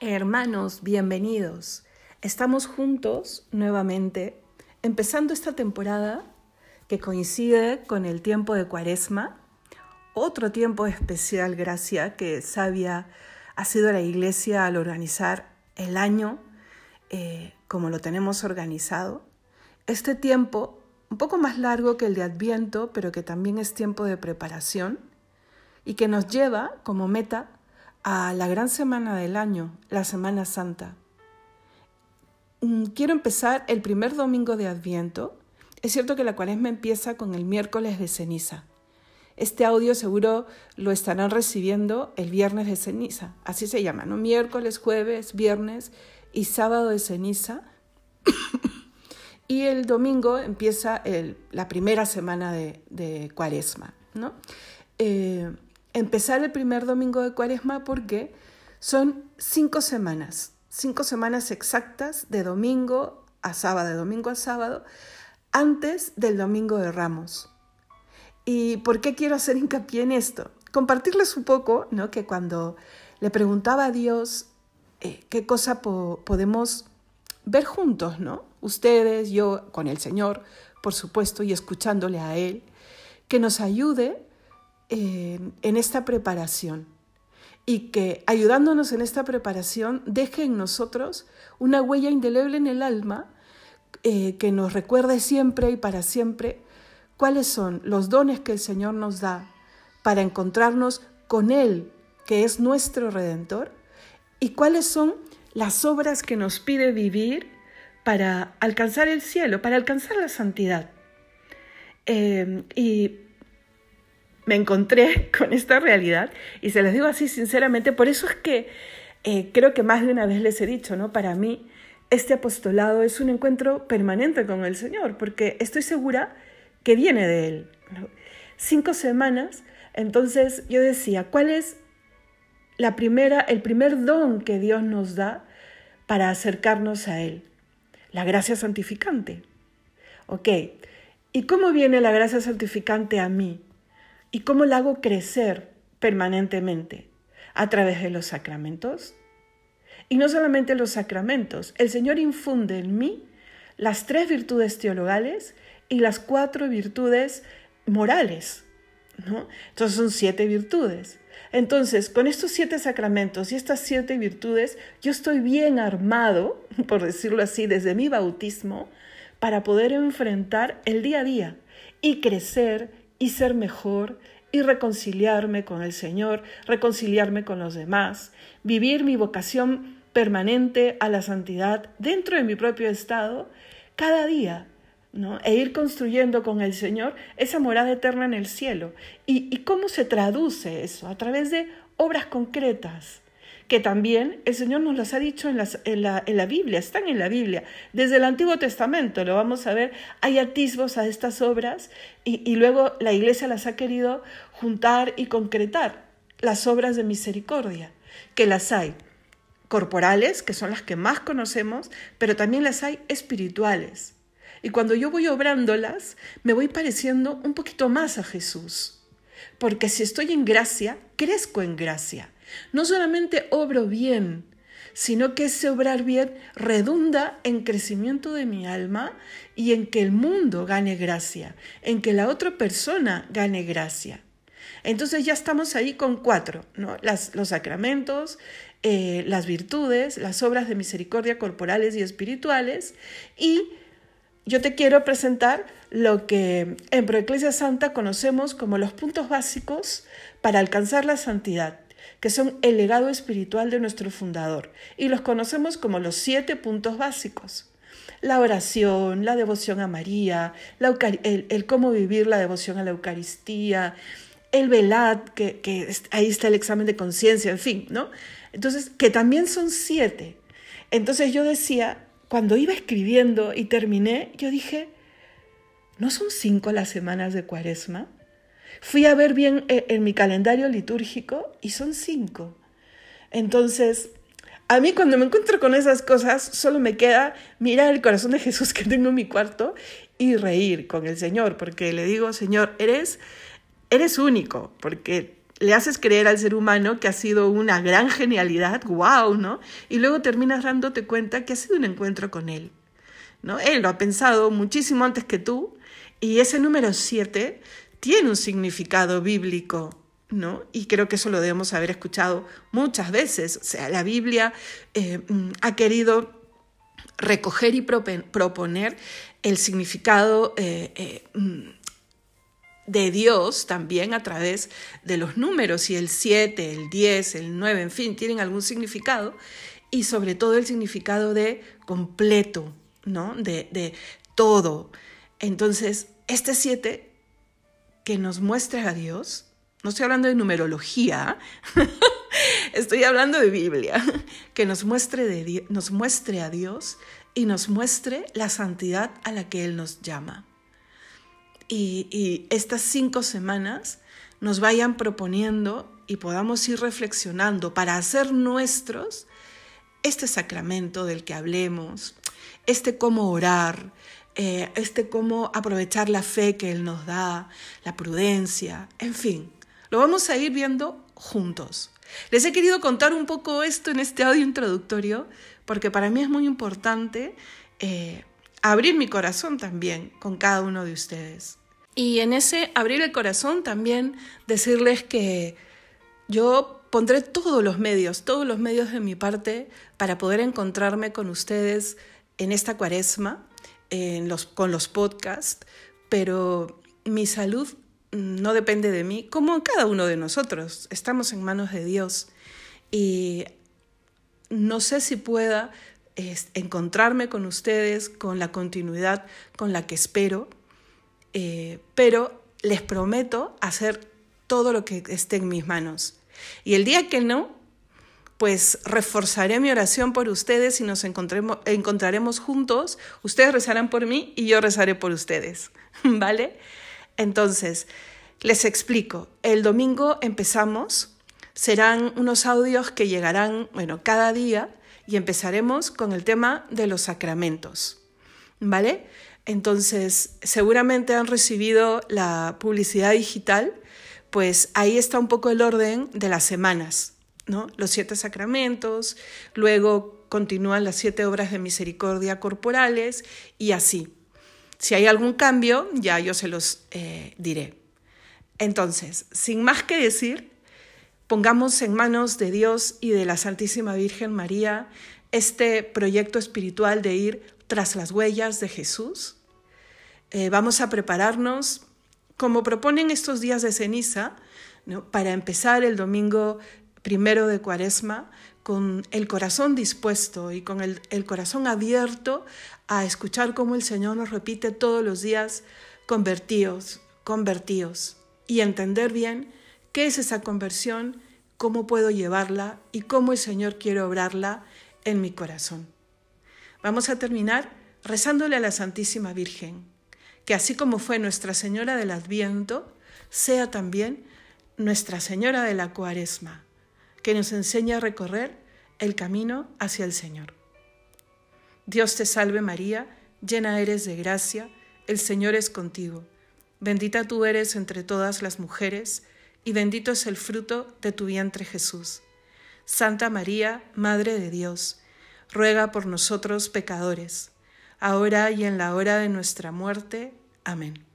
Hermanos, bienvenidos. Estamos juntos nuevamente, empezando esta temporada que coincide con el tiempo de Cuaresma, otro tiempo especial, gracia, que sabia ha sido la Iglesia al organizar el año eh, como lo tenemos organizado. Este tiempo, un poco más largo que el de Adviento, pero que también es tiempo de preparación y que nos lleva como meta a la gran semana del año, la Semana Santa. Mm, quiero empezar el primer domingo de Adviento. Es cierto que la cuaresma empieza con el miércoles de ceniza. Este audio seguro lo estarán recibiendo el viernes de ceniza, así se llama, ¿no? Miércoles, jueves, viernes y sábado de ceniza. y el domingo empieza la primera semana de, cuaresma, ¿no? Eh, empezar el primer domingo de cuaresma porque son cinco semanas, cinco semanas exactas de domingo a sábado, de domingo a sábado, antes del domingo de Ramos. ¿Y por qué quiero hacer hincapié en esto? Compartirles un poco, ¿no? Que cuando le preguntaba a Dios eh, qué cosa podemos ver juntos, ¿no? Ustedes, yo, con el Señor, por supuesto, y escuchándole a Él, que nos ayude en esta preparación y que ayudándonos en esta preparación deje en nosotros una huella indeleble en el alma eh, que nos recuerde siempre y para siempre cuáles son los dones que el Señor nos da para encontrarnos con Él, que es nuestro Redentor, y cuáles son las obras que nos pide vivir para alcanzar el cielo, para alcanzar la santidad. Eh, y me encontré con esta realidad y se les digo así sinceramente, por eso es que eh, creo que más de una vez les he dicho, ¿no? Para mí este apostolado es un encuentro permanente con el Señor, porque estoy segura que viene de Él. Cinco semanas, entonces yo decía, ¿cuál es la primera, el primer don que Dios nos da para acercarnos a Él? La gracia santificante. Ok, ¿y cómo viene la gracia santificante a mí? ¿Y cómo la hago crecer permanentemente? A través de los sacramentos. Y no solamente los sacramentos, el Señor infunde en mí las tres virtudes teologales y las cuatro virtudes morales. ¿no? Entonces son siete virtudes. Entonces, con estos siete sacramentos y estas siete virtudes, yo estoy bien armado, por decirlo así, desde mi bautismo, para poder enfrentar el día a día y crecer y ser mejor y reconciliarme con el Señor, reconciliarme con los demás, vivir mi vocación permanente a la santidad dentro de mi propio estado cada día, ¿no? e ir construyendo con el Señor esa morada eterna en el cielo. ¿Y, y cómo se traduce eso? A través de obras concretas, que también el Señor nos las ha dicho en, en, la, en, la, Biblia, están en la Biblia. Desde el Antiguo Testamento, lo vamos a ver, hay atisbos a estas obras y, y luego la Iglesia las ha querido juntar y concretar, las obras de misericordia, que las hay corporales, que son las que más conocemos, pero también las hay espirituales. Y cuando yo voy obrándolas, me voy pareciendo un poquito más a Jesús. Porque si estoy en gracia, crezco en gracia. No solamente obro bien, sino que ese obrar bien redunda en crecimiento de mi alma y en que el mundo gane gracia, en que la otra persona gane gracia. Entonces ya estamos ahí con cuatro, ¿no? los sacramentos, eh, las virtudes, las obras de misericordia corporales y espirituales y yo te quiero presentar lo que en Proeclesia Santa conocemos como los puntos básicos para alcanzar la santidad que son el legado espiritual de nuestro fundador, y los conocemos como los siete puntos básicos. La oración, la devoción a María, el, cómo vivir la devoción a la Eucaristía, el velad, que, que ahí está el examen de conciencia, en fin, ¿no? Entonces, que también son siete. Entonces yo decía, cuando iba escribiendo y terminé, yo dije, ¿no son cinco las semanas de cuaresma? Fui a ver bien eh, en mi calendario litúrgico y son cinco. Entonces, a mí cuando me encuentro con esas cosas, solo me queda mirar el corazón de Jesús que tengo en mi cuarto y reír con el Señor, porque le digo, Señor, eres, eres único, porque le haces creer al ser humano que ha sido una gran genialidad, wow, ¿no? Y luego terminas dándote cuenta que ha sido un encuentro con él, ¿no? Él lo ha pensado muchísimo antes que tú y ese número 7 tiene un significado bíblico, ¿no? Y creo que eso lo debemos haber escuchado muchas veces. O sea, la Biblia eh, mm, ha querido recoger y proponer el significado eh, eh, mm, de Dios también a través de los números y el 7, el 10, el 9, en fin, tienen algún significado y sobre todo el significado de completo, ¿no? De, de todo. Entonces, este 7 que nos muestra a Dios, no estoy hablando de numerología, estoy hablando de Biblia, que nos muestre, de, nos muestre a Dios y nos muestre la santidad a la que Él nos llama. Y, estas cinco semanas nos vayan proponiendo y podamos ir reflexionando para hacer nuestros este sacramento del que hablemos, este cómo orar, eh, este cómo aprovechar la fe que Él nos da, la prudencia, en fin, lo vamos a ir viendo juntos. Les he querido contar un poco esto en este audio introductorio porque para mí es muy importante eh, abrir mi corazón también con cada uno de ustedes. Y en ese abrir el corazón también decirles que yo pondré todos los medios, todos los medios de mi parte para poder encontrarme con ustedes en esta cuaresma, en los, con los podcasts, pero mi salud no depende de mí, como cada uno de nosotros, estamos en manos de Dios. Y no sé si pueda encontrarme con ustedes con la continuidad con la que espero, eh, pero les prometo hacer todo lo que esté en mis manos. Y el día que no, pues reforzaré mi oración por ustedes y nos encontraremos juntos. Ustedes rezarán por mí y yo rezaré por ustedes, ¿vale? Entonces, les explico. El domingo empezamos. Serán unos audios que llegarán, bueno, cada día y empezaremos con el tema de los sacramentos, ¿vale? Entonces, seguramente han recibido la publicidad digital, pues ahí está un poco el orden de las semanas, Los siete sacramentos, luego continúan las siete obras de misericordia corporales y así. Si hay algún cambio, ya yo se los eh, diré. Entonces, sin más que decir, pongamos en manos de Dios y de la Santísima Virgen María este proyecto espiritual de ir tras las huellas de Jesús eh, vamos a prepararnos, como proponen estos días de ceniza, para empezar el domingo primero de Cuaresma con el corazón dispuesto y con el, corazón abierto a escuchar cómo el Señor nos repite todos los días, convertíos, convertíos, y entender bien qué es esa conversión, cómo puedo llevarla y cómo el Señor quiere obrarla en mi corazón. Vamos a terminar rezándole a la Santísima Virgen que así como fue Nuestra Señora del Adviento, sea también Nuestra Señora de la Cuaresma, que nos enseña a recorrer el camino hacia el Señor. Dios te salve María, llena eres de gracia, el Señor es contigo. Bendita tú eres entre todas las mujeres, y bendito es el fruto de tu vientre Jesús. Santa María, Madre de Dios, ruega por nosotros pecadores, ahora y en la hora de nuestra muerte. Amén.